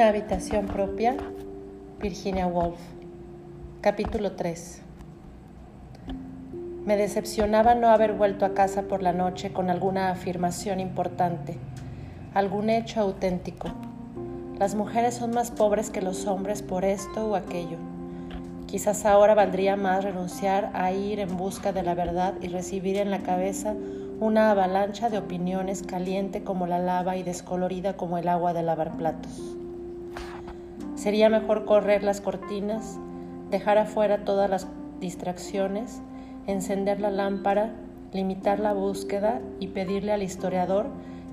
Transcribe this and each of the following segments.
Una habitación propia, Virginia Woolf. Capítulo 3. Me decepcionaba no haber vuelto a casa por la noche con alguna afirmación importante, algún hecho auténtico. Las mujeres son más pobres que los hombres por esto o aquello. Quizás ahora valdría más renunciar a ir en busca de la verdad y recibir en la cabeza una avalancha de opiniones caliente como la lava y descolorida como el agua de lavar platos. Sería mejor correr las cortinas, dejar afuera todas las distracciones, encender la lámpara, limitar la búsqueda y pedirle al historiador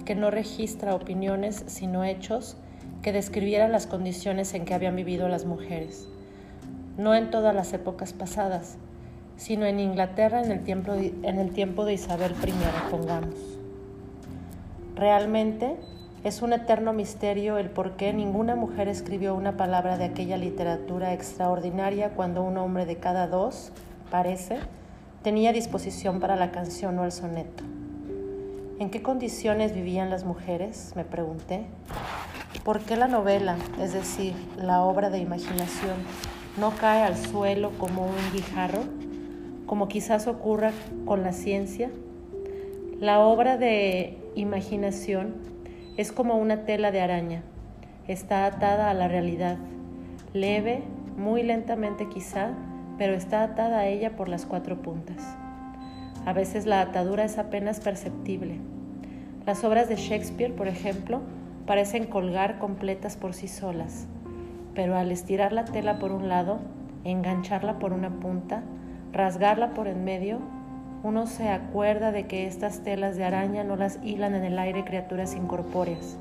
que no registra opiniones sino hechos que describieran las condiciones en que habían vivido las mujeres. No en todas las épocas pasadas, sino en Inglaterra en el tiempo de, en el tiempo de Isabel I, pongamos. Realmente, es un eterno misterio el por qué ninguna mujer escribió una palabra de aquella literatura extraordinaria cuando un hombre de cada dos, parece, tenía disposición para la canción o el soneto. ¿En qué condiciones vivían las mujeres? me pregunté. ¿Por qué la novela, es decir, la obra de imaginación, no cae al suelo como un guijarro, como quizás ocurra con la ciencia? La obra de imaginación es como una tela de araña. Está atada a la realidad. Leve, muy lentamente quizá, pero está atada a ella por las cuatro puntas. A veces la atadura es apenas perceptible. Las obras de Shakespeare, por ejemplo, parecen colgar completas por sí solas, pero al estirar la tela por un lado, engancharla por una punta, rasgarla por en medio, uno se acuerda de que estas telas de araña no las hilan en el aire criaturas incorpóreas,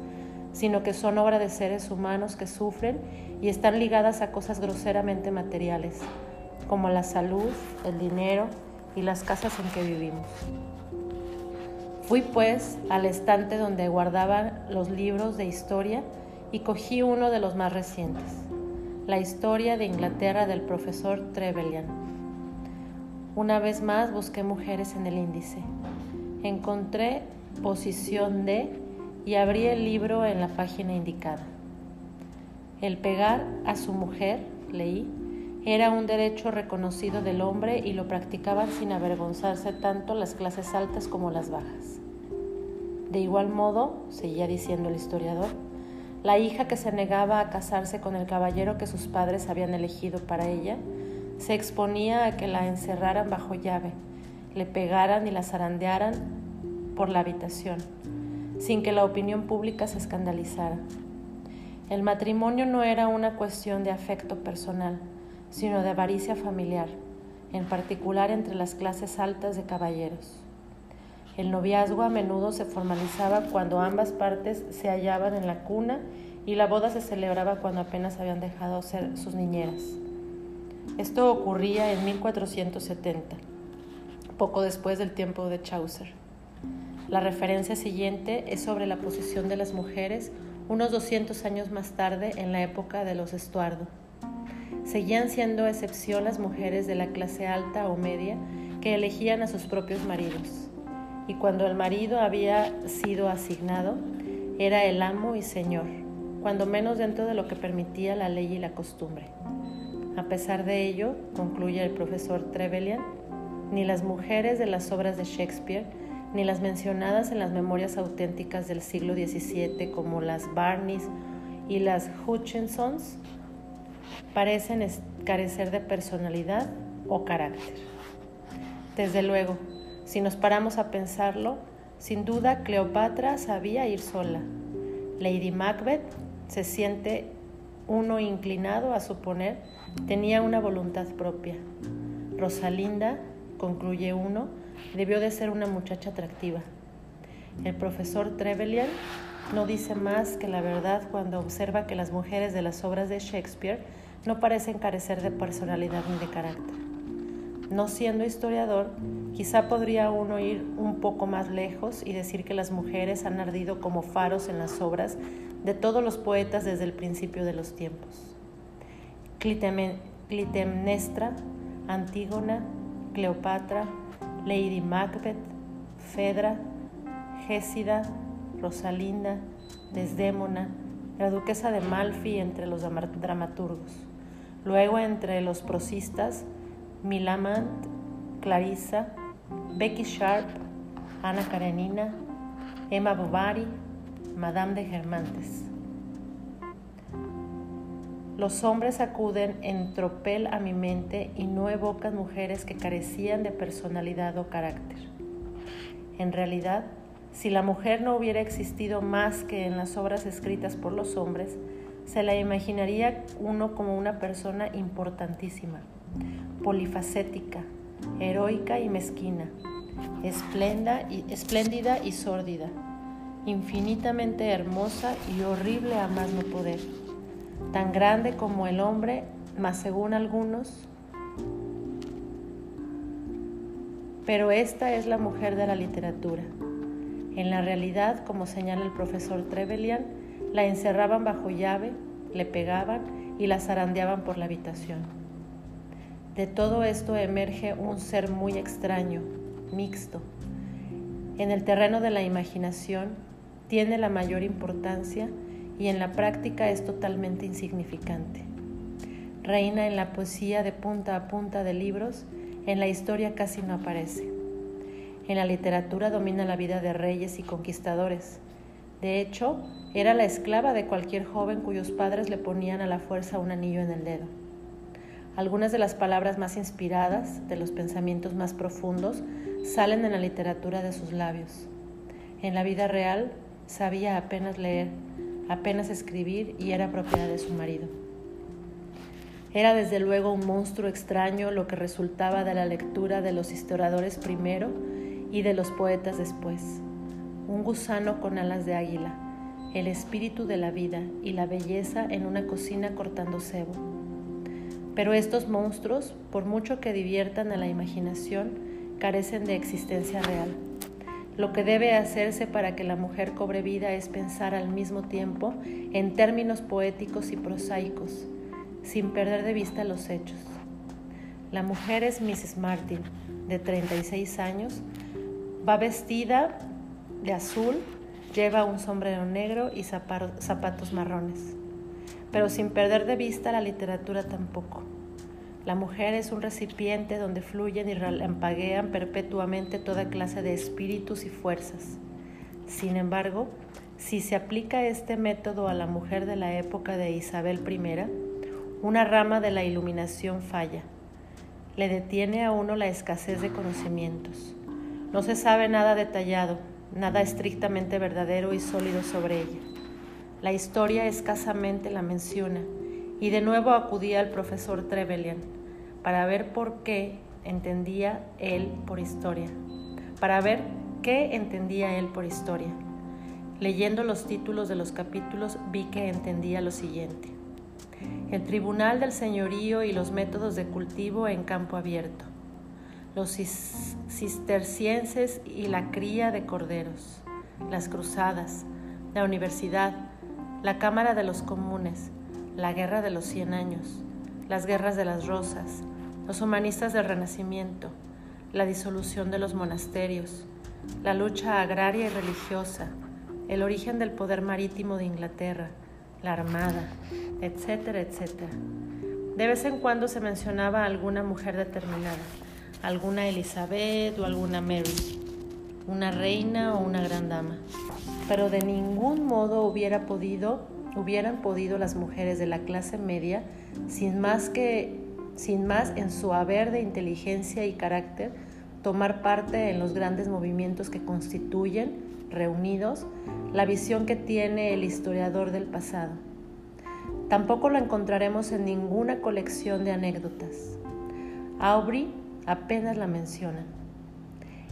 sino que son obra de seres humanos que sufren y están ligadas a cosas groseramente materiales, como la salud, el dinero y las casas en que vivimos. Fui pues al estante donde guardaban los libros de historia y cogí uno de los más recientes, la historia de Inglaterra del profesor Trevelyan una vez más busqué mujeres en el índice. Encontré posición D y abrí el libro en la página indicada. El pegar a su mujer, leí, era un derecho reconocido del hombre y lo practicaban sin avergonzarse tanto las clases altas como las bajas. De igual modo, seguía diciendo el historiador, la hija que se negaba a casarse con el caballero que sus padres habían elegido para ella se exponía a que la encerraran bajo llave, le pegaran y la zarandearan por la habitación, sin que la opinión pública se escandalizara. El matrimonio no era una cuestión de afecto personal, sino de avaricia familiar, en particular entre las clases altas de caballeros. El noviazgo a menudo se formalizaba cuando ambas partes se hallaban en la cuna y la boda se celebraba cuando apenas habían dejado ser sus niñeras. Esto ocurría en 1470, poco después del tiempo de Chaucer. La referencia siguiente es sobre la posición de las mujeres unos 200 años más tarde en la época de los Estuardo. Seguían siendo excepción las mujeres de la clase alta o media que elegían a sus propios maridos. Y cuando el marido había sido asignado, era el amo y señor, cuando menos dentro de lo que permitía la ley y la costumbre. A pesar de ello, concluye el profesor Trevelyan, ni las mujeres de las obras de Shakespeare, ni las mencionadas en las memorias auténticas del siglo XVII como las Barneys y las Hutchinsons, parecen carecer de personalidad o carácter. Desde luego, si nos paramos a pensarlo, sin duda Cleopatra sabía ir sola. Lady Macbeth se siente uno inclinado a suponer tenía una voluntad propia. Rosalinda, concluye uno, debió de ser una muchacha atractiva. El profesor Trevelyan no dice más que la verdad cuando observa que las mujeres de las obras de Shakespeare no parecen carecer de personalidad ni de carácter. No siendo historiador, quizá podría uno ir un poco más lejos y decir que las mujeres han ardido como faros en las obras de todos los poetas desde el principio de los tiempos. Clitemnestra, Antígona, Cleopatra, Lady Macbeth, Fedra, Gésida, Rosalinda, Desdémona, la duquesa de Malfi entre los dramaturgos, luego entre los prosistas, Milamant, Clarissa, Becky Sharp, Ana Karenina, Emma Bovary, Madame de Germantes. Los hombres acuden en tropel a mi mente y no evocan mujeres que carecían de personalidad o carácter. En realidad, si la mujer no hubiera existido más que en las obras escritas por los hombres, se la imaginaría uno como una persona importantísima, polifacética, heroica y mezquina, espléndida y sórdida, infinitamente hermosa y horrible a más no poder tan grande como el hombre, mas según algunos, pero esta es la mujer de la literatura. En la realidad, como señala el profesor Trevelyan, la encerraban bajo llave, le pegaban y la zarandeaban por la habitación. De todo esto emerge un ser muy extraño, mixto. En el terreno de la imaginación tiene la mayor importancia y en la práctica es totalmente insignificante. Reina en la poesía de punta a punta de libros, en la historia casi no aparece. En la literatura domina la vida de reyes y conquistadores. De hecho, era la esclava de cualquier joven cuyos padres le ponían a la fuerza un anillo en el dedo. Algunas de las palabras más inspiradas, de los pensamientos más profundos, salen en la literatura de sus labios. En la vida real sabía apenas leer, apenas escribir y era propiedad de su marido. Era desde luego un monstruo extraño lo que resultaba de la lectura de los historiadores primero y de los poetas después. Un gusano con alas de águila, el espíritu de la vida y la belleza en una cocina cortando cebo. Pero estos monstruos, por mucho que diviertan a la imaginación, carecen de existencia real. Lo que debe hacerse para que la mujer cobre vida es pensar al mismo tiempo en términos poéticos y prosaicos, sin perder de vista los hechos. La mujer es Mrs. Martin, de 36 años, va vestida de azul, lleva un sombrero negro y zapatos marrones, pero sin perder de vista la literatura tampoco. La mujer es un recipiente donde fluyen y relampaguean perpetuamente toda clase de espíritus y fuerzas. Sin embargo, si se aplica este método a la mujer de la época de Isabel I, una rama de la iluminación falla. Le detiene a uno la escasez de conocimientos. No se sabe nada detallado, nada estrictamente verdadero y sólido sobre ella. La historia escasamente la menciona y de nuevo acudía al profesor Trevelyan para ver por qué entendía él por historia, para ver qué entendía él por historia. Leyendo los títulos de los capítulos vi que entendía lo siguiente. El tribunal del señorío y los métodos de cultivo en campo abierto. Los cistercienses y la cría de corderos. Las cruzadas. La universidad. La Cámara de los Comunes. La Guerra de los Cien Años. Las Guerras de las Rosas los humanistas del Renacimiento, la disolución de los monasterios, la lucha agraria y religiosa, el origen del poder marítimo de Inglaterra, la armada, etcétera, etcétera. De vez en cuando se mencionaba alguna mujer determinada, alguna Elizabeth o alguna Mary, una reina o una gran dama, pero de ningún modo hubiera podido, hubieran podido las mujeres de la clase media, sin más que sin más en su haber de inteligencia y carácter, tomar parte en los grandes movimientos que constituyen, reunidos, la visión que tiene el historiador del pasado. Tampoco lo encontraremos en ninguna colección de anécdotas. Aubrey apenas la menciona.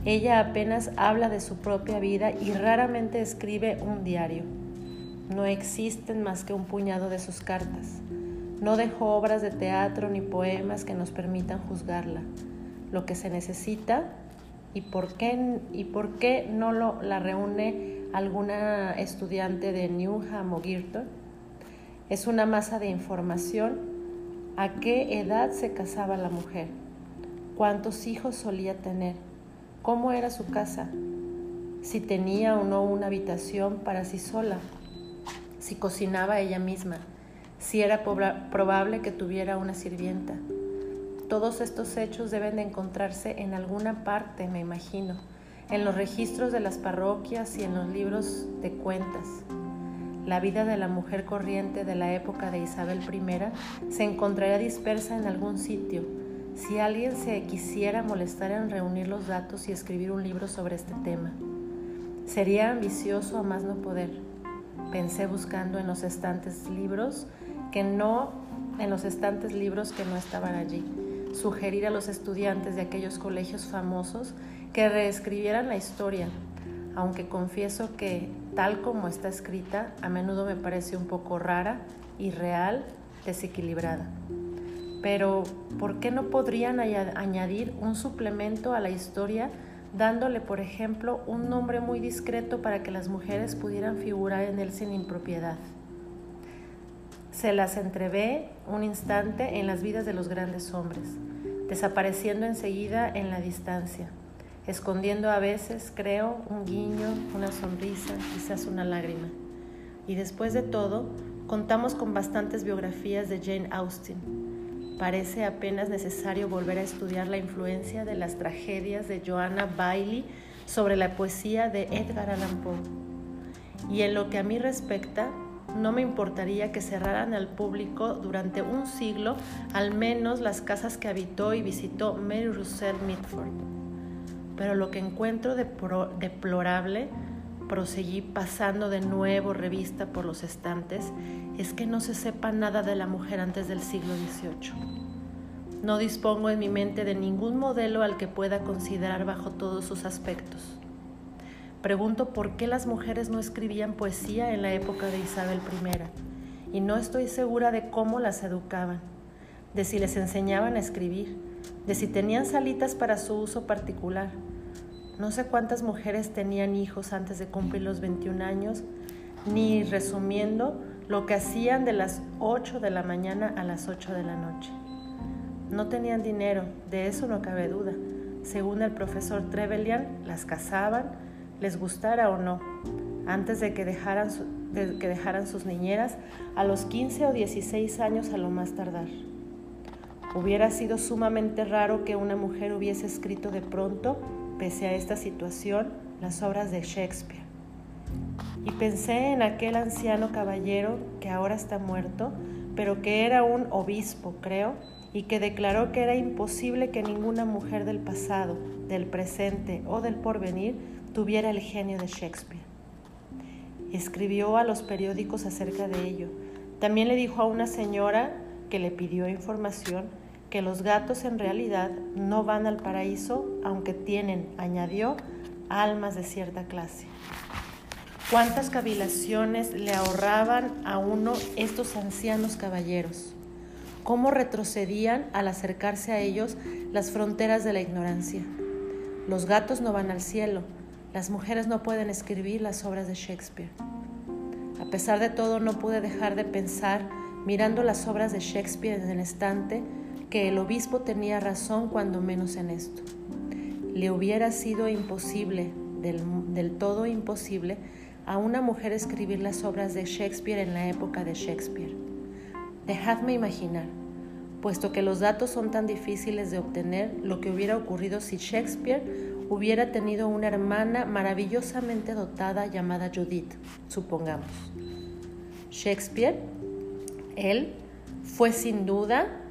Ella apenas habla de su propia vida y raramente escribe un diario. No existen más que un puñado de sus cartas. No dejó obras de teatro ni poemas que nos permitan juzgarla. Lo que se necesita y por qué, y por qué no lo, la reúne alguna estudiante de Newham o Girton es una masa de información a qué edad se casaba la mujer, cuántos hijos solía tener, cómo era su casa, si tenía o no una habitación para sí sola, si cocinaba ella misma, si era probable que tuviera una sirvienta. Todos estos hechos deben de encontrarse en alguna parte, me imagino, en los registros de las parroquias y en los libros de cuentas. La vida de la mujer corriente de la época de Isabel I se encontraría dispersa en algún sitio. Si alguien se quisiera molestar en reunir los datos y escribir un libro sobre este tema, sería ambicioso a más no poder. Pensé buscando en los estantes libros que no en los estantes libros que no estaban allí. Sugerir a los estudiantes de aquellos colegios famosos que reescribieran la historia, aunque confieso que, tal como está escrita, a menudo me parece un poco rara, irreal, desequilibrada. Pero, ¿por qué no podrían añadir un suplemento a la historia dándole, por ejemplo, un nombre muy discreto para que las mujeres pudieran figurar en él sin impropiedad? Se las entrevé un instante en las vidas de los grandes hombres, desapareciendo enseguida en la distancia, escondiendo a veces, creo, un guiño, una sonrisa, quizás una lágrima. Y después de todo, contamos con bastantes biografías de Jane Austen. Parece apenas necesario volver a estudiar la influencia de las tragedias de Joanna Bailey sobre la poesía de Edgar Allan Poe. Y en lo que a mí respecta, no me importaría que cerraran al público durante un siglo al menos las casas que habitó y visitó Mary Russell Mitford. Pero lo que encuentro deplorable, proseguí pasando de nuevo revista por los estantes, es que no se sepa nada de la mujer antes del siglo XVIII. No dispongo en mi mente de ningún modelo al que pueda considerar bajo todos sus aspectos. Pregunto por qué las mujeres no escribían poesía en la época de Isabel I y no estoy segura de cómo las educaban, de si les enseñaban a escribir, de si tenían salitas para su uso particular. No sé cuántas mujeres tenían hijos antes de cumplir los 21 años, ni resumiendo lo que hacían de las 8 de la mañana a las 8 de la noche. No tenían dinero, de eso no cabe duda. Según el profesor Trevelyan, las casaban, les gustara o no, antes de que dejaran, que dejaran sus niñeras a los 15 o 16 años a lo más tardar. Hubiera sido sumamente raro que una mujer hubiese escrito de pronto, pese a esta situación, las obras de Shakespeare. Y pensé en aquel anciano caballero que ahora está muerto, pero que era un obispo, creo, y que declaró que era imposible que ninguna mujer del pasado, del presente o del porvenir tuviera el genio de Shakespeare. Escribió a los periódicos acerca de ello. También le dijo a una señora que le pidió información que los gatos en realidad no van al paraíso, aunque tienen, añadió, almas de cierta clase. ¿Cuántas cavilaciones le ahorraban a uno estos ancianos caballeros? ¿Cómo retrocedían al acercarse a ellos las fronteras de la ignorancia? Los gatos no van al cielo, las mujeres no pueden escribir las obras de Shakespeare. A pesar de todo, no pude dejar de pensar, mirando las obras de Shakespeare en el estante, que el obispo tenía razón cuando menos en esto. Le hubiera sido imposible, del, del todo imposible, a una mujer escribir las obras de Shakespeare en la época de Shakespeare. Dejadme imaginar, puesto que los datos son tan difíciles de obtener, lo que hubiera ocurrido si Shakespeare hubiera tenido una hermana maravillosamente dotada llamada Judith, supongamos. Shakespeare, él, fue sin duda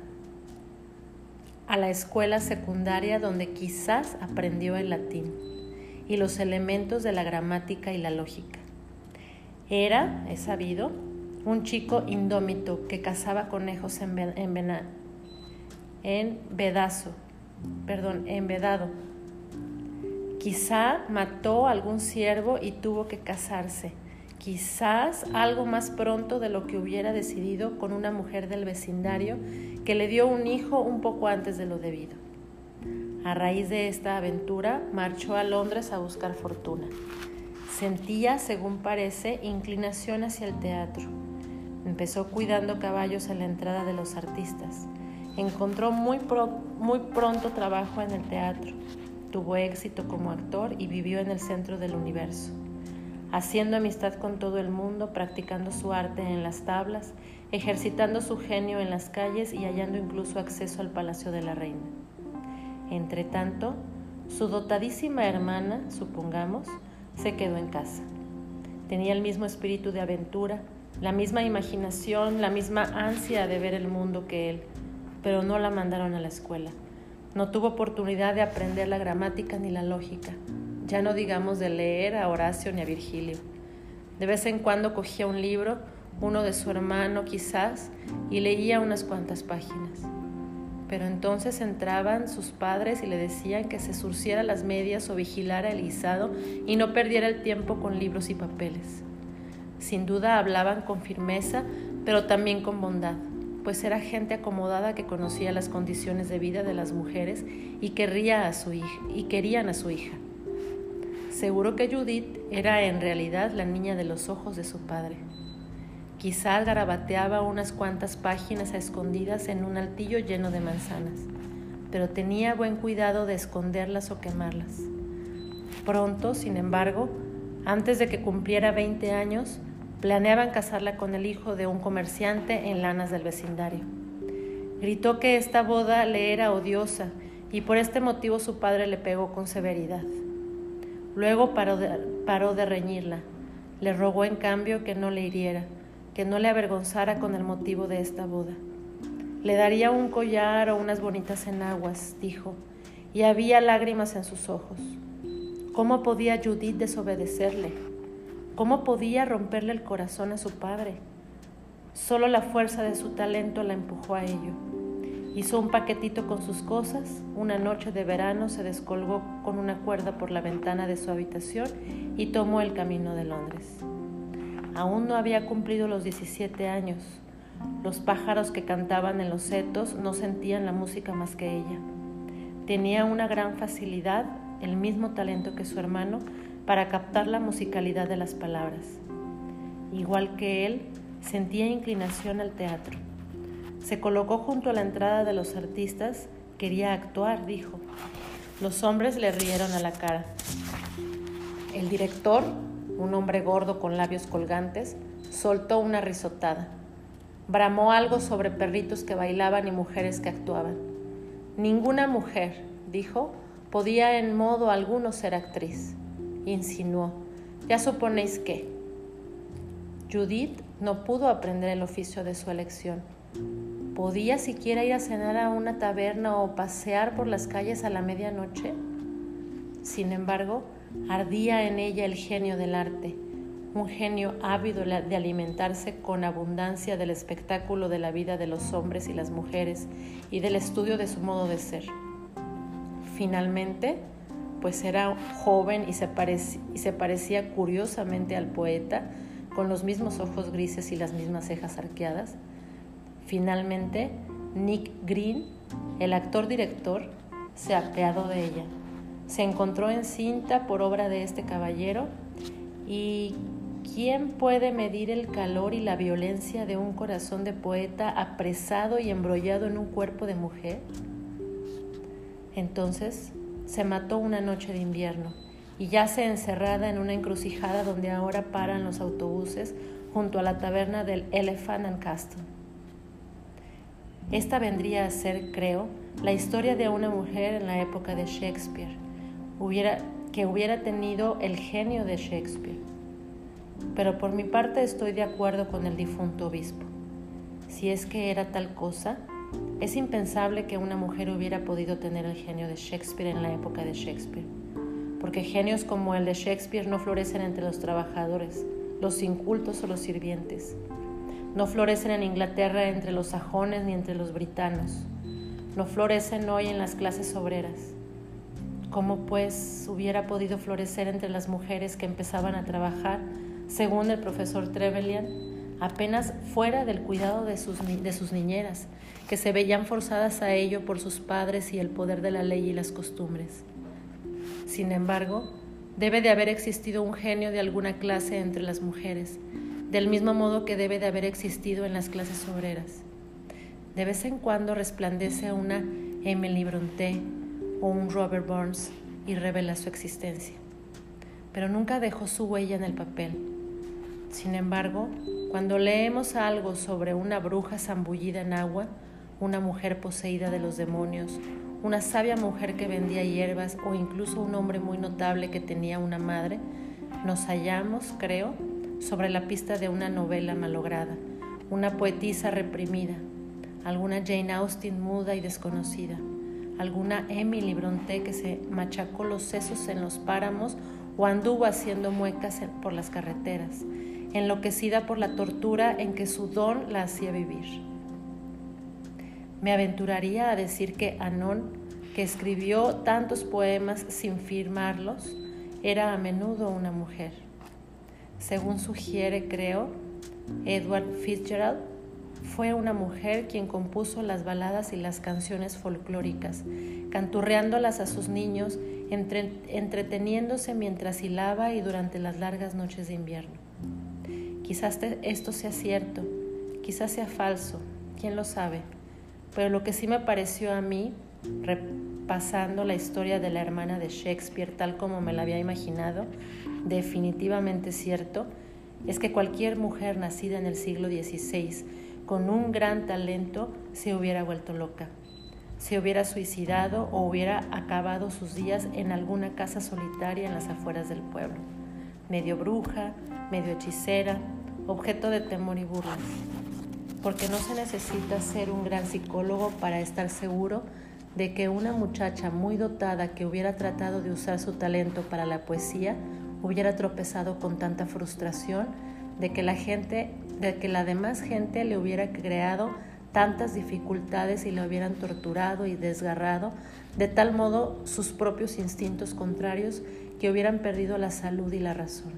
a la escuela secundaria donde quizás aprendió el latín y los elementos de la gramática y la lógica. Era, es sabido, un chico indómito que cazaba conejos en, en, en vedazo, perdón, en vedado Quizá mató a algún siervo y tuvo que casarse. Quizás algo más pronto de lo que hubiera decidido con una mujer del vecindario que le dio un hijo un poco antes de lo debido. A raíz de esta aventura, marchó a Londres a buscar fortuna. Sentía, según parece, inclinación hacia el teatro. Empezó cuidando caballos a la entrada de los artistas. Encontró muy, muy pronto trabajo en el teatro tuvo éxito como actor y vivió en el centro del universo. Haciendo amistad con todo el mundo, practicando su arte en las tablas, ejercitando su genio en las calles y hallando incluso acceso al palacio de la reina. Entretanto, su dotadísima hermana, supongamos, se quedó en casa. Tenía el mismo espíritu de aventura, la misma imaginación, la misma ansia de ver el mundo que él, pero no la mandaron a la escuela. No tuvo oportunidad de aprender la gramática ni la lógica ya no digamos de leer a Horacio ni a Virgilio. De vez en cuando cogía un libro, uno de su hermano quizás, y leía unas cuantas páginas. Pero entonces entraban sus padres y le decían que se surciera las medias o vigilara el guisado y no perdiera el tiempo con libros y papeles. Sin duda hablaban con firmeza, pero también con bondad, pues era gente acomodada que conocía las condiciones de vida de las mujeres y, querría a su hija, y querían a su hija. Seguro que Judith era en realidad la niña de los ojos de su padre. Quizá garabateaba unas cuantas páginas a escondidas en un altillo lleno de manzanas, pero tenía buen cuidado de esconderlas o quemarlas. Pronto, sin embargo, antes de que cumpliera 20 años, planeaban casarla con el hijo de un comerciante en lanas del vecindario. Gritó que esta boda le era odiosa y por este motivo su padre le pegó con severidad. Luego paró de, reñirla. Le rogó en cambio que no le hiriera, que no le avergonzara con el motivo de esta boda. Le daría un collar o unas bonitas enaguas, dijo, y había lágrimas en sus ojos. ¿Cómo podía Judith desobedecerle? ¿Cómo podía romperle el corazón a su padre? Solo la fuerza de su talento la empujó a ello. Hizo un paquetito con sus cosas, una noche de verano se descolgó con una cuerda por la ventana de su habitación y tomó el camino de Londres. Aún no había cumplido los 17 años. Los pájaros que cantaban en los setos no sentían la música más que ella. Tenía una gran facilidad, el mismo talento que su hermano, para captar la musicalidad de las palabras. Igual que él, sentía inclinación al teatro. Se colocó junto a la entrada de los artistas. Quería actuar, dijo. Los hombres le rieron a la cara. El director, un hombre gordo con labios colgantes, soltó una risotada. Bramó algo sobre perritos que bailaban y mujeres que actuaban. Ninguna mujer, dijo, podía en modo alguno ser actriz. Insinuó. Ya suponéis que. Judith no pudo aprender el oficio de su elección ¿Podía siquiera ir a cenar a una taberna o pasear por las calles a la medianoche? Sin embargo, ardía en ella el genio del arte, un genio ávido de alimentarse con abundancia del espectáculo de la vida de los hombres y las mujeres y del estudio de su modo de ser. Finalmente, pues era joven y se, parecía, curiosamente al poeta, con los mismos ojos grises y las mismas cejas arqueadas, Finalmente, Nick Green, el actor-director, se apeado de ella. Se encontró encinta por obra de este caballero y ¿quién puede medir el calor y la violencia de un corazón de poeta apresado y embrollado en un cuerpo de mujer? Entonces se mató una noche de invierno y yace encerrada en una encrucijada donde ahora paran los autobuses junto a la taberna del Elephant and Castle. Esta vendría a ser, creo, la historia de una mujer en la época de Shakespeare, que hubiera tenido el genio de Shakespeare. Pero por mi parte estoy de acuerdo con el difunto obispo. Si es que era tal cosa, es impensable que una mujer hubiera podido tener el genio de Shakespeare en la época de Shakespeare, porque genios como el de Shakespeare no florecen entre los trabajadores, los incultos o los sirvientes. No florecen en Inglaterra entre los sajones ni entre los britanos. No florecen hoy en las clases obreras. ¿Cómo pues hubiera podido florecer entre las mujeres que empezaban a trabajar, según el profesor Trevelyan, apenas fuera del cuidado de sus, de sus niñeras, que se veían forzadas a ello por sus padres y el poder de la ley y las costumbres? Sin embargo, debe de haber existido un genio de alguna clase entre las mujeres, del mismo modo que debe de haber existido en las clases obreras. De vez en cuando resplandece una Emily Brontë o un Robert Burns y revela su existencia. pero nunca dejó su huella en el papel. Sin embargo, cuando leemos algo sobre una bruja zambullida en agua, una mujer poseída de los demonios, una sabia mujer que vendía hierbas o incluso un hombre muy notable que tenía una madre, nos hallamos, creo, sobre la pista de una novela malograda, una poetisa reprimida, alguna Jane Austen muda y desconocida, alguna Emily Bronte que se machacó los sesos en los páramos o anduvo haciendo muecas por las carreteras, enloquecida por la tortura en que su don la hacía vivir. Me aventuraría a decir que Anon, que escribió tantos poemas sin firmarlos, era a menudo una mujer. Según sugiere, creo, Edward Fitzgerald, fue una mujer quien compuso las baladas y las canciones folclóricas, canturreándolas a sus niños, entreteniéndose mientras hilaba y durante las largas noches de invierno. Quizás esto sea cierto, quizás sea falso, quién lo sabe, pero lo que sí me pareció a mí, repasando la historia de la hermana de Shakespeare tal como me la había imaginado, definitivamente cierto, es que cualquier mujer nacida en el siglo XVI con un gran talento se hubiera vuelto loca, se hubiera suicidado o hubiera acabado sus días en alguna casa solitaria en las afueras del pueblo, medio bruja, medio hechicera, objeto de temor y burlas. Porque no se necesita ser un gran psicólogo para estar seguro de que una muchacha muy dotada que hubiera tratado de usar su talento para la poesía hubiera tropezado con tanta frustración de que la gente, de que la demás gente le hubiera creado tantas dificultades y le hubieran torturado y desgarrado, de tal modo sus propios instintos contrarios que hubieran perdido la salud y la razón.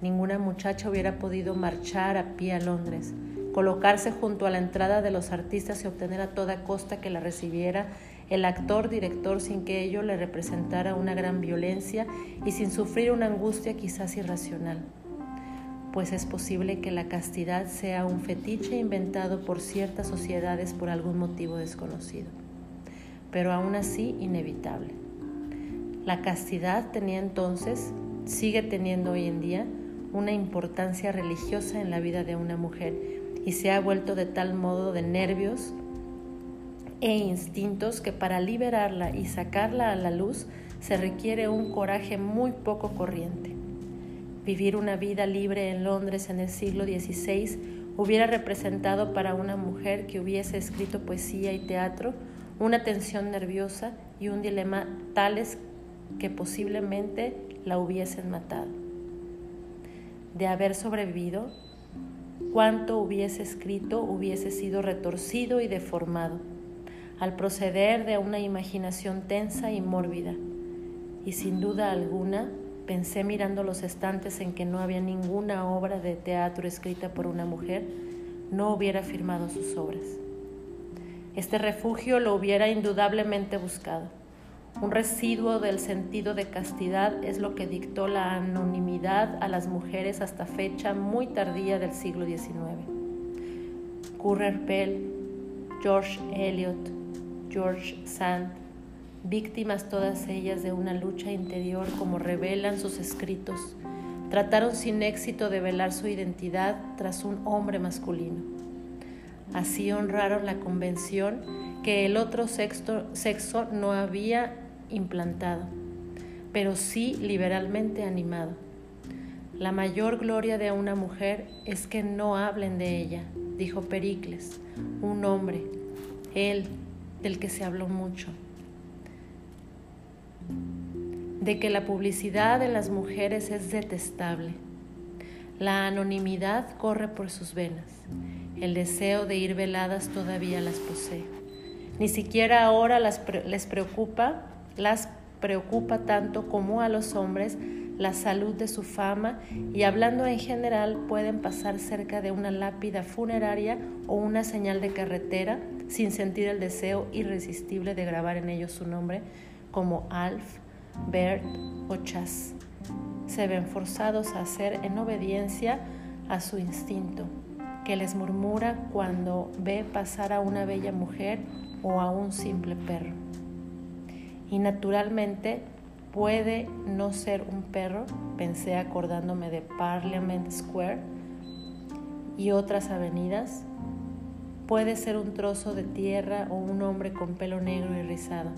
Ninguna muchacha hubiera podido marchar a pie a Londres, colocarse junto a la entrada de los artistas y obtener a toda costa que la recibiera el actor director sin que ello le representara una gran violencia y sin sufrir una angustia quizás irracional pues es posible que la castidad sea un fetiche inventado por ciertas sociedades por algún motivo desconocido, pero aún así inevitable. La castidad tenía entonces, sigue teniendo hoy en día, una importancia religiosa en la vida de una mujer y se ha vuelto de tal modo de nervios e instintos que para liberarla y sacarla a la luz se requiere un coraje muy poco corriente. Vivir una vida libre en Londres en el siglo XVI hubiera representado para una mujer que hubiese escrito poesía y teatro una tensión nerviosa y un dilema tales que posiblemente la hubiesen matado. De haber sobrevivido, cuánto hubiese escrito hubiese sido retorcido y deformado, al proceder de una imaginación tensa y mórbida, y sin duda alguna Pensé mirando los estantes en que no había ninguna obra de teatro escrita por una mujer, no hubiera firmado sus obras. Este refugio lo hubiera indudablemente buscado. Un residuo del sentido de castidad es lo que dictó la anonimidad a las mujeres hasta fecha muy tardía del siglo XIX. Currer Bell, George Eliot, George Sand, víctimas todas ellas de una lucha interior como revelan sus escritos, trataron sin éxito de velar su identidad tras un hombre masculino. Así honraron la convención que el otro sexo, no había implantado, pero sí liberalmente animado. La mayor gloria de una mujer es que no hablen de ella, dijo Pericles, un hombre, él del que se habló mucho de que la publicidad de las mujeres es detestable. La anonimidad corre por sus venas. El deseo de ir veladas todavía las posee. Ni siquiera ahora les preocupa, las preocupa tanto como a los hombres la salud de su fama y hablando en general pueden pasar cerca de una lápida funeraria o una señal de carretera sin sentir el deseo irresistible de grabar en ellos su nombre como Alf, Bert o Chas. Se ven forzados a hacer en obediencia a su instinto, que les murmura cuando ve pasar a una bella mujer o a un simple perro. Y naturalmente puede no ser un perro, pensé acordándome de Parliament Square y otras avenidas, puede ser un trozo de tierra o un hombre con pelo negro y rizado.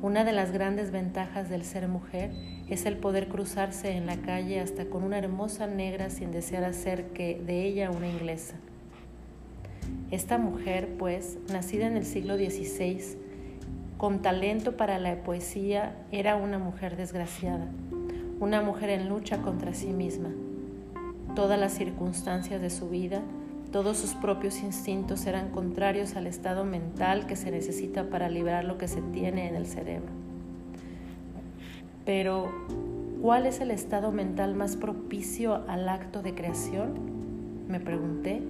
Una de las grandes ventajas del ser mujer es el poder cruzarse en la calle hasta con una hermosa negra sin desear hacer que de ella una inglesa. Esta mujer, pues, nacida en el siglo XVI, con talento para la poesía, era una mujer desgraciada, una mujer en lucha contra sí misma. Todas las circunstancias de su vida, todos sus propios instintos eran contrarios al estado mental que se necesita para librar lo que se tiene en el cerebro. Pero, ¿cuál es el estado mental más propicio al acto de creación? Me pregunté.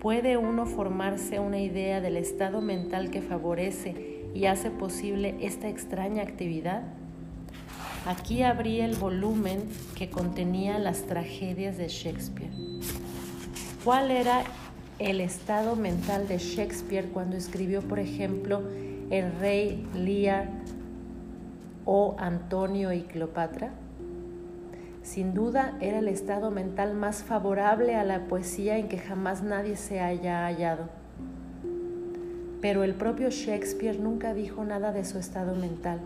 ¿Puede uno formarse una idea del estado mental que favorece y hace posible esta extraña actividad? Aquí abrí el volumen que contenía las tragedias de Shakespeare. ¿Cuál era el estado mental de Shakespeare cuando escribió, por ejemplo, El rey Lear o Antonio y Cleopatra? Sin duda era el estado mental más favorable a la poesía en que jamás nadie se haya hallado. Pero el propio Shakespeare nunca dijo nada de su estado mental.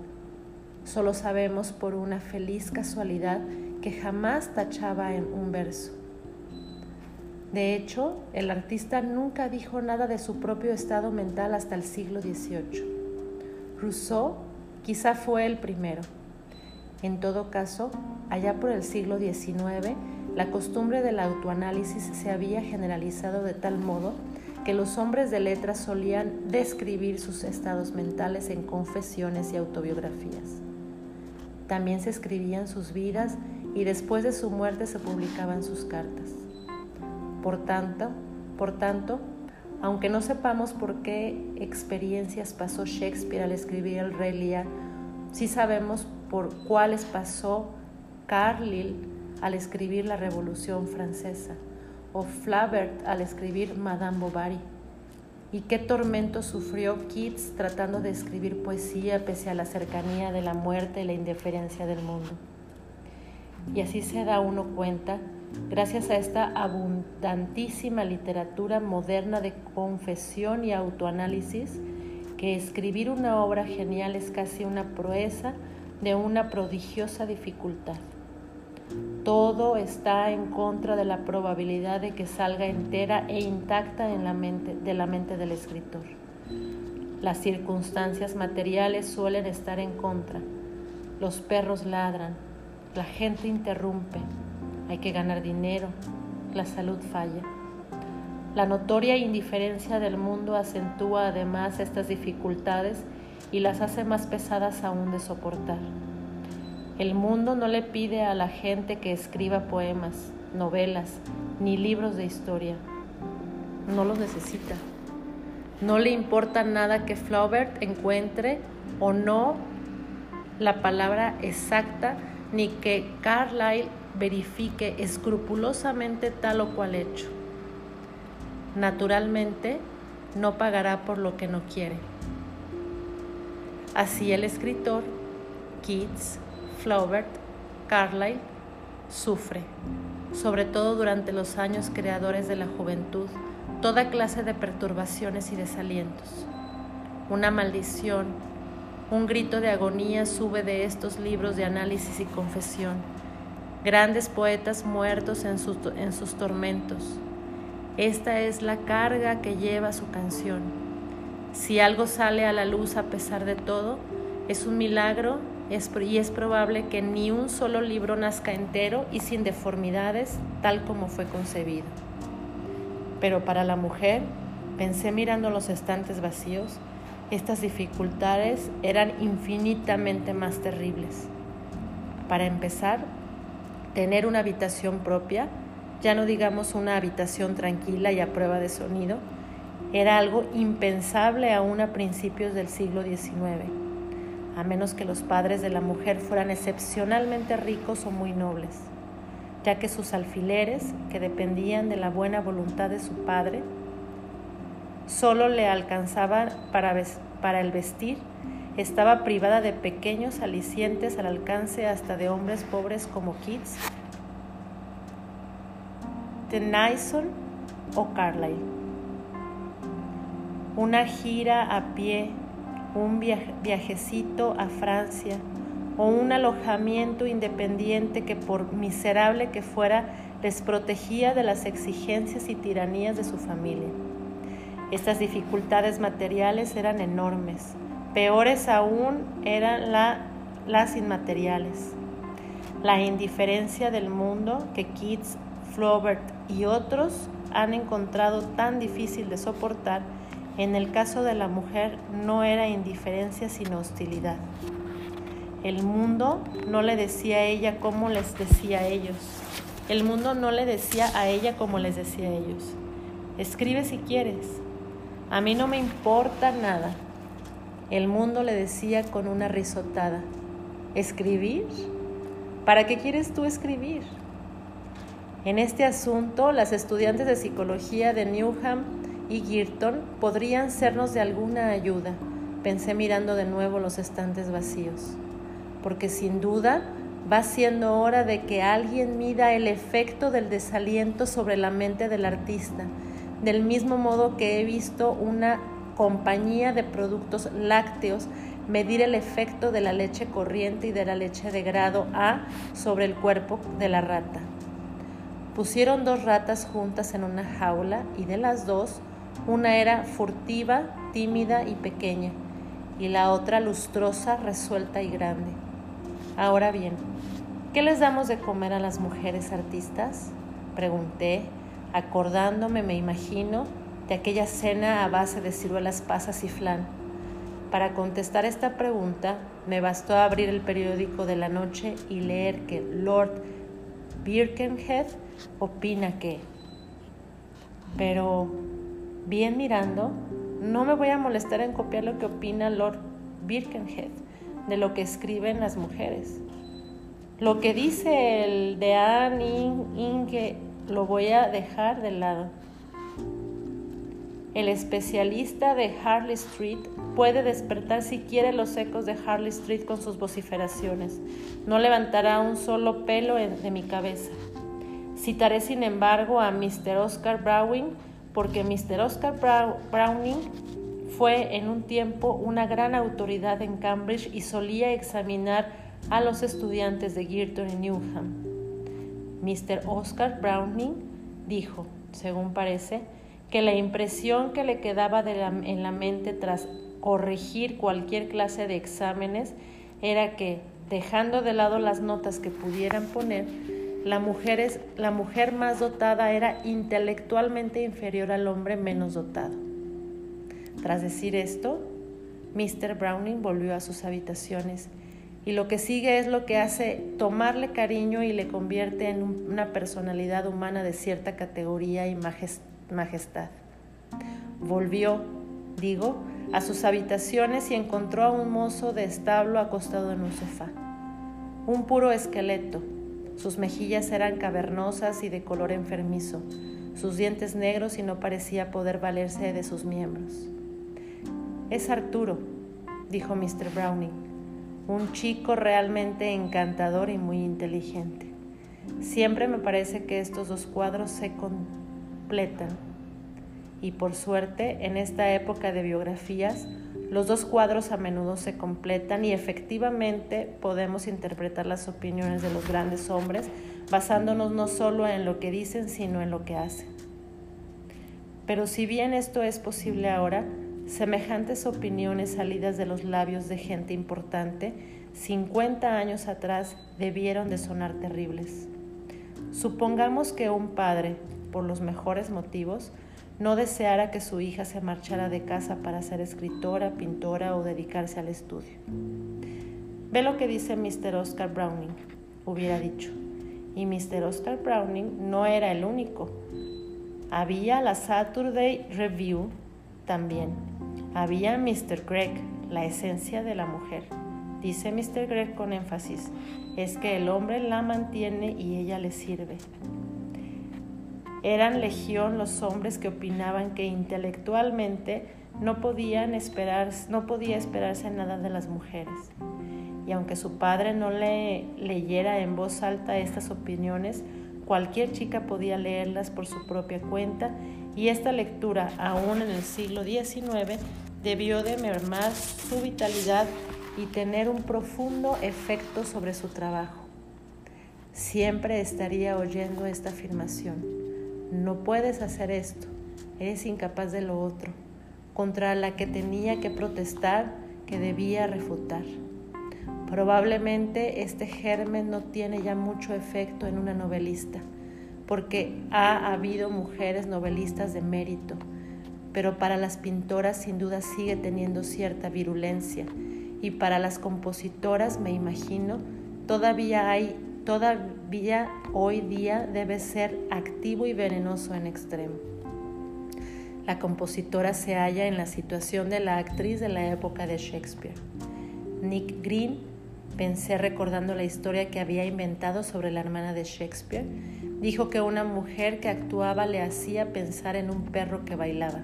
Solo sabemos por una feliz casualidad que jamás tachaba en un verso. De hecho, el artista nunca dijo nada de su propio estado mental hasta el siglo XVIII. Rousseau quizá fue el primero. En todo caso, allá por el siglo XIX, la costumbre del autoanálisis se había generalizado de tal modo que los hombres de letras solían describir sus estados mentales en confesiones y autobiografías. También se escribían sus vidas y después de su muerte se publicaban sus cartas. Por tanto, por tanto, aunque no sepamos por qué experiencias pasó Shakespeare al escribir el Rey Lear, sí sabemos por cuáles pasó Carlyle al escribir La Revolución Francesa o Flaubert al escribir Madame Bovary. Y qué tormento sufrió Keats tratando de escribir poesía pese a la cercanía de la muerte y la indiferencia del mundo. Y así se da uno cuenta, gracias a esta abundantísima literatura moderna de confesión y autoanálisis, que escribir una obra genial es casi una proeza de una prodigiosa dificultad. Todo está en contra de la probabilidad de que salga entera e intacta en la mente, de la mente del escritor. Las circunstancias materiales suelen estar en contra. Los perros ladran, la gente interrumpe, hay que ganar dinero, la salud falla. La notoria indiferencia del mundo acentúa además estas dificultades y las hace más pesadas aún de soportar. El mundo no le pide a la gente que escriba poemas, novelas, ni libros de historia. No los necesita. No le importa nada que Flaubert encuentre o no la palabra exacta, ni que Carlyle verifique escrupulosamente tal o cual hecho. Naturalmente, no pagará por lo que no quiere. Así el escritor, Keats, Flaubert, Carlyle, sufre, sobre todo durante los años creadores de la juventud, toda clase de perturbaciones y desalientos. Una maldición, un grito de agonía sube de estos libros de análisis y confesión. Grandes poetas muertos en sus, en sus tormentos. Esta es la carga que lleva su canción. Si algo sale a la luz a pesar de todo, es un milagro y es probable que ni un solo libro nazca entero y sin deformidades tal como fue concebido. Pero para la mujer, pensé mirando los estantes vacíos, estas dificultades eran infinitamente más terribles. Para empezar, tener una habitación propia, ya no digamos una habitación tranquila y a prueba de sonido, era algo impensable aún a principios del siglo XIX a menos que los padres de la mujer fueran excepcionalmente ricos o muy nobles, ya que sus alfileres, que dependían de la buena voluntad de su padre, solo le alcanzaban para, para el vestir estaba privada de pequeños alicientes al alcance hasta de hombres pobres como Keats, Tennyson o Carlyle. Una gira a pie, un viajecito a Francia o un alojamiento independiente que por miserable que fuera les protegía de las exigencias y tiranías de su familia. Estas dificultades materiales eran enormes, peores aún eran las inmateriales. La indiferencia del mundo que Keats, Flaubert y otros han encontrado tan difícil de soportar, en el caso de la mujer no era indiferencia sino hostilidad. El mundo no le decía a ella como les decía a ellos. El mundo no le decía a ella como les decía a ellos. Escribe si quieres. A mí no me importa nada. El mundo le decía con una risotada. ¿Escribir? ¿Para qué quieres tú escribir? En este asunto, las estudiantes de psicología de Newham y Girton podrían sernos de alguna ayuda, pensé mirando de nuevo los estantes vacíos porque sin duda va siendo hora de que alguien mida el efecto del desaliento sobre la mente del artista, del mismo modo que he visto una compañía de productos lácteos medir el efecto de la leche corriente y de la leche de grado A sobre el cuerpo de la rata. Pusieron dos ratas juntas en una jaula y de las dos, una era furtiva, tímida y pequeña, y la otra lustrosa, resuelta y grande. Ahora bien, ¿qué les damos de comer a las mujeres artistas? Pregunté, acordándome, me imagino, de aquella cena a base de ciruelas pasas y flan. Para contestar esta pregunta, me bastó abrir el periódico de la noche y leer que Lord Birkenhead opina que. Pero, bien mirando, no me voy a molestar en copiar lo que opina Lord Birkenhead de lo que escriben las mujeres. Lo que dice el de Anne Inge lo voy a dejar de lado. El especialista de Harley Street puede despertar si quiere los ecos de Harley Street con sus vociferaciones. No levantará un solo pelo de mi cabeza. Citaré sin embargo a Mr. Oscar Browning porque Mr. Oscar Browning fue en un tiempo una gran autoridad en Cambridge y solía examinar a los estudiantes de Girton y Newham. Mr. Oscar Browning dijo, según parece, que la impresión que le quedaba en la mente tras corregir cualquier clase de exámenes era que, dejando de lado las notas que pudieran poner, la mujer, la mujer más dotada era intelectualmente inferior al hombre menos dotado. Tras decir esto, Mr. Browning volvió a sus habitaciones y lo que sigue es lo que hace tomarle cariño y le convierte en una personalidad humana de cierta categoría y majestad. Volvió, digo, a sus habitaciones y encontró a un mozo de establo acostado en un sofá. Un puro esqueleto. Sus mejillas eran cavernosas y de color enfermizo, sus dientes negros y no parecía poder valerse de sus miembros. Es Arturo, dijo Mr. Browning, un chico realmente encantador y muy inteligente. Siempre me parece que estos dos cuadros se Y por suerte, en esta época de biografías, los dos cuadros a menudo se completan y efectivamente podemos interpretar las opiniones de los grandes hombres basándonos no solo en lo que dicen, sino en lo que hacen. Pero si bien esto es posible ahora, Semejantes opiniones salidas de los labios de gente importante 50 años atrás debieron de sonar terribles. Supongamos que un padre, por los mejores motivos, no deseara que su hija se marchara de casa para ser escritora, pintora o dedicarse al estudio. Ve lo que dice Mr. Oscar Browning, hubiera dicho. Y Mr. Oscar Browning no era el único. Había la Saturday Review también había Mr. Greg, la esencia de la mujer. Dice Mr. Greg con énfasis, es que el hombre la mantiene y ella le sirve. Eran legión los hombres que opinaban que intelectualmente no, podían podía esperarse nada de las mujeres. Y aunque su padre no le leyera en voz alta estas opiniones, cualquier chica podía leerlas por su propia cuenta y esta lectura, aún en el siglo XIX, debió de mermar su vitalidad y tener un profundo efecto sobre su trabajo. Siempre estaría oyendo esta afirmación. No puedes hacer esto, eres incapaz de lo otro, contra la que tenía que protestar, que debía refutar. Probablemente este germen no tiene ya mucho efecto en una novelista, porque ha habido mujeres novelistas de mérito, pero para las pintoras sin duda sigue teniendo cierta virulencia y para las compositoras, me imagino, todavía hay, todavía hoy día debe ser activo y venenoso en extremo. La compositora se halla en la situación de la actriz de la época de Shakespeare. Nick Green Pensé recordando la historia que había inventado sobre la hermana de Shakespeare. Dijo que una mujer que actuaba le hacía pensar en un perro que bailaba.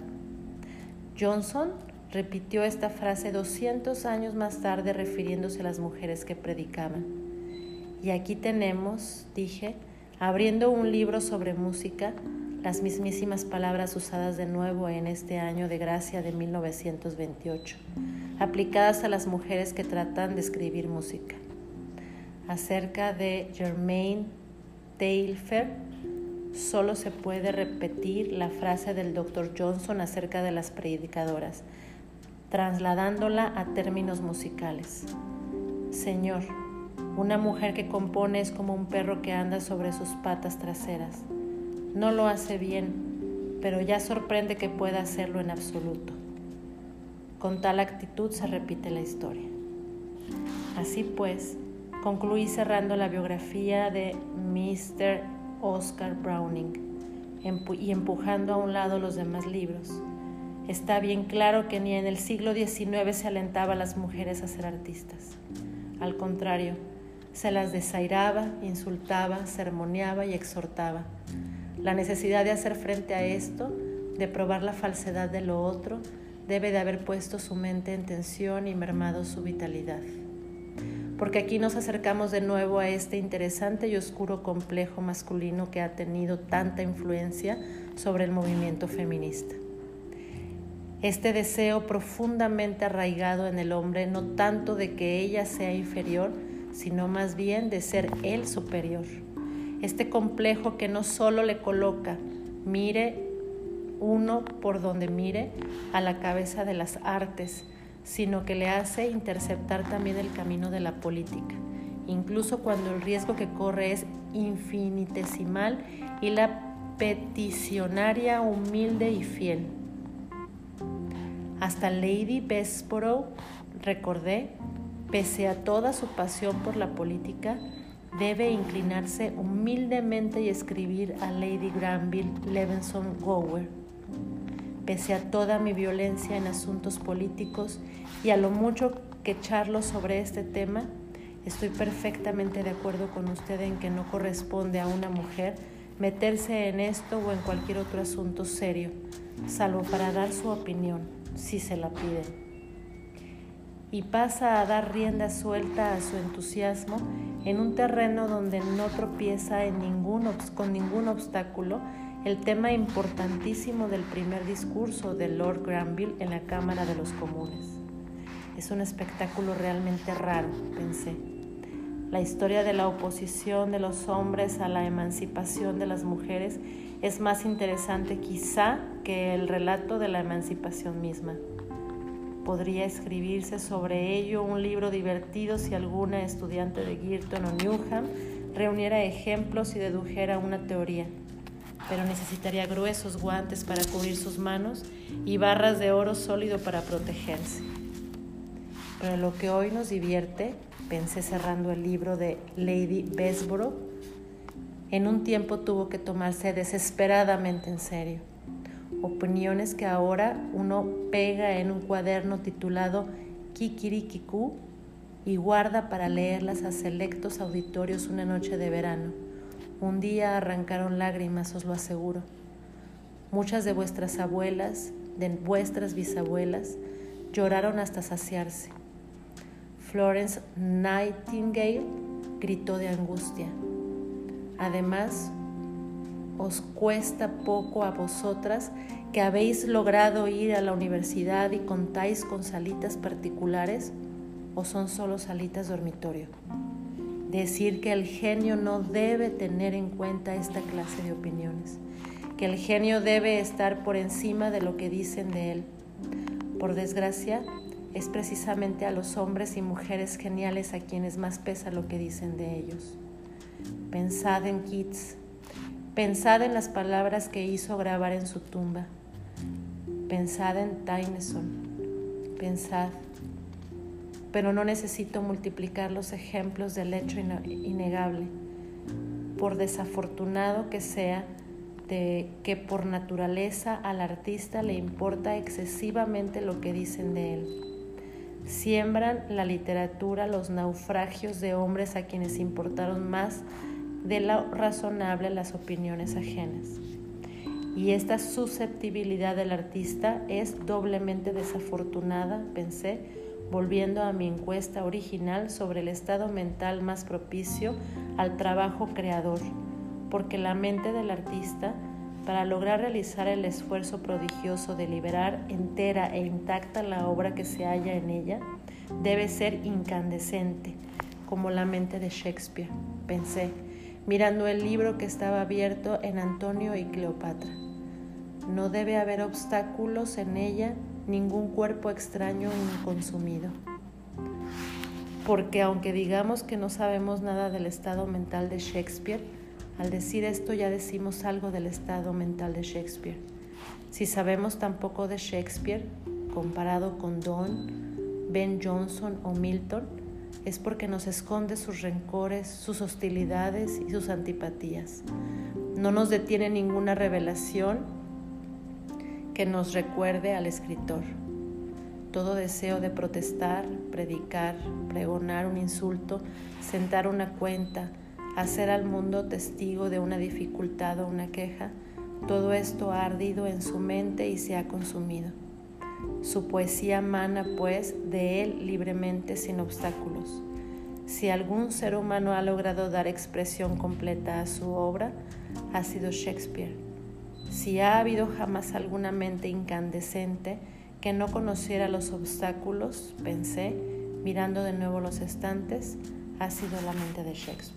Johnson repitió esta frase 200 años más tarde refiriéndose a las mujeres que predicaban. Y aquí tenemos, dije, abriendo un libro sobre música, las mismísimas palabras usadas de nuevo en este año de gracia de 1928 aplicadas a las mujeres que tratan de escribir música. Acerca de Germaine Taillefer, solo se puede repetir la frase del Dr. Johnson acerca de las predicadoras, trasladándola a términos musicales. Señor, una mujer que compone es como un perro que anda sobre sus patas traseras. No lo hace bien, pero ya sorprende que pueda hacerlo en absoluto. Con tal actitud se repite la historia. Así pues, concluí cerrando la biografía de Mr. Oscar Browning y empujando a un lado los demás libros. Está bien claro que ni en el siglo XIX se alentaba a las mujeres a ser artistas. Al contrario, se las desairaba, insultaba, sermoneaba y exhortaba. La necesidad de hacer frente a esto, de probar la falsedad de lo otro, debe de haber puesto su mente en tensión y mermado su vitalidad. Porque aquí nos acercamos de nuevo a este interesante y oscuro complejo masculino que ha tenido tanta influencia sobre el movimiento feminista. Este deseo profundamente arraigado en el hombre, no tanto de que ella sea inferior, sino más bien de ser él superior. Este complejo que no solo le coloca, mire uno por donde mire a la cabeza de las artes, sino que le hace interceptar también el camino de la política, incluso cuando el riesgo que corre es infinitesimal y la peticionaria humilde y fiel. Hasta Lady Bessborough, recordé, pese a toda su pasión por la política, debe inclinarse humildemente y escribir a Lady Granville Levenson Gower pese a toda mi violencia en asuntos políticos y a lo mucho que charlo sobre este tema, estoy perfectamente de acuerdo con usted en que no corresponde a una mujer meterse en esto o en cualquier otro asunto serio, salvo para dar su opinión, si se la piden. Y pasa a dar rienda suelta a su entusiasmo en un terreno donde no tropieza con ningún obstáculo el tema importantísimo del primer discurso de Lord Granville en la Cámara de los Comunes. Es un espectáculo realmente raro, pensé. La historia de la oposición de los hombres a la emancipación de las mujeres es más interesante quizá que el relato de la emancipación misma. Podría escribirse sobre ello un libro divertido si alguna estudiante de Girton o Newham reuniera ejemplos y dedujera una teoría pero necesitaría gruesos guantes para cubrir sus manos y barras de oro sólido para protegerse. Pero lo que hoy nos divierte, pensé cerrando el libro de Lady Besborough, en un tiempo tuvo que tomarse desesperadamente en serio. Opiniones que ahora uno pega en un cuaderno titulado Kikirikiku y guarda para leerlas a selectos auditorios una noche de verano Un día arrancaron lágrimas, os lo aseguro. Muchas de vuestras abuelas, de vuestras bisabuelas, lloraron hasta saciarse. Florence Nightingale gritó de angustia. Además, os cuesta poco a vosotras que habéis logrado ir a la universidad y contáis con salitas particulares o son solo salitas dormitorio. Decir que el genio no debe tener en cuenta esta clase de opiniones, que el genio debe estar por encima de lo que dicen de él. Por desgracia, es precisamente a los hombres y mujeres geniales a quienes más pesa lo que dicen de ellos. Pensad en Keats, pensad en las palabras que hizo grabar en su tumba, pensad en Tyneson, pensad, pero no necesito multiplicar los ejemplos del hecho innegable, por desafortunado que sea, de que por naturaleza al artista le importa excesivamente lo que dicen de él. Siembran la literatura los naufragios de hombres a quienes importaron más de lo razonable las opiniones ajenas. Y esta susceptibilidad del artista es doblemente desafortunada, pensé, volviendo a mi encuesta original sobre el estado mental más propicio al trabajo creador, porque la mente del artista para lograr realizar el esfuerzo prodigioso de liberar entera e intacta la obra que se halla en ella, debe ser incandescente, como la mente de Shakespeare, pensé, mirando el libro que estaba abierto en Antonio y Cleopatra. No debe haber obstáculos en ella, ningún cuerpo extraño inconsumido. Porque aunque digamos que no sabemos nada del estado mental de Shakespeare, al decir esto ya decimos algo del estado mental de Shakespeare. Si sabemos tan poco de Shakespeare, comparado con Donne, Ben Jonson o Milton, es porque nos esconde sus rencores, sus hostilidades y sus antipatías. No nos detiene ninguna revelación que nos recuerde al escritor. Todo deseo de protestar, predicar, pregonar un insulto, sentar una cuenta, hacer al mundo testigo de una dificultad o una queja, todo esto ha ardido en su mente y se ha consumido. Su poesía mana, pues, de él libremente sin obstáculos. Si algún ser humano ha logrado dar expresión completa a su obra, ha sido Shakespeare. Si ha habido jamás alguna mente incandescente que no conociera los obstáculos, pensé, mirando de nuevo los estantes, ha sido la mente de Shakespeare.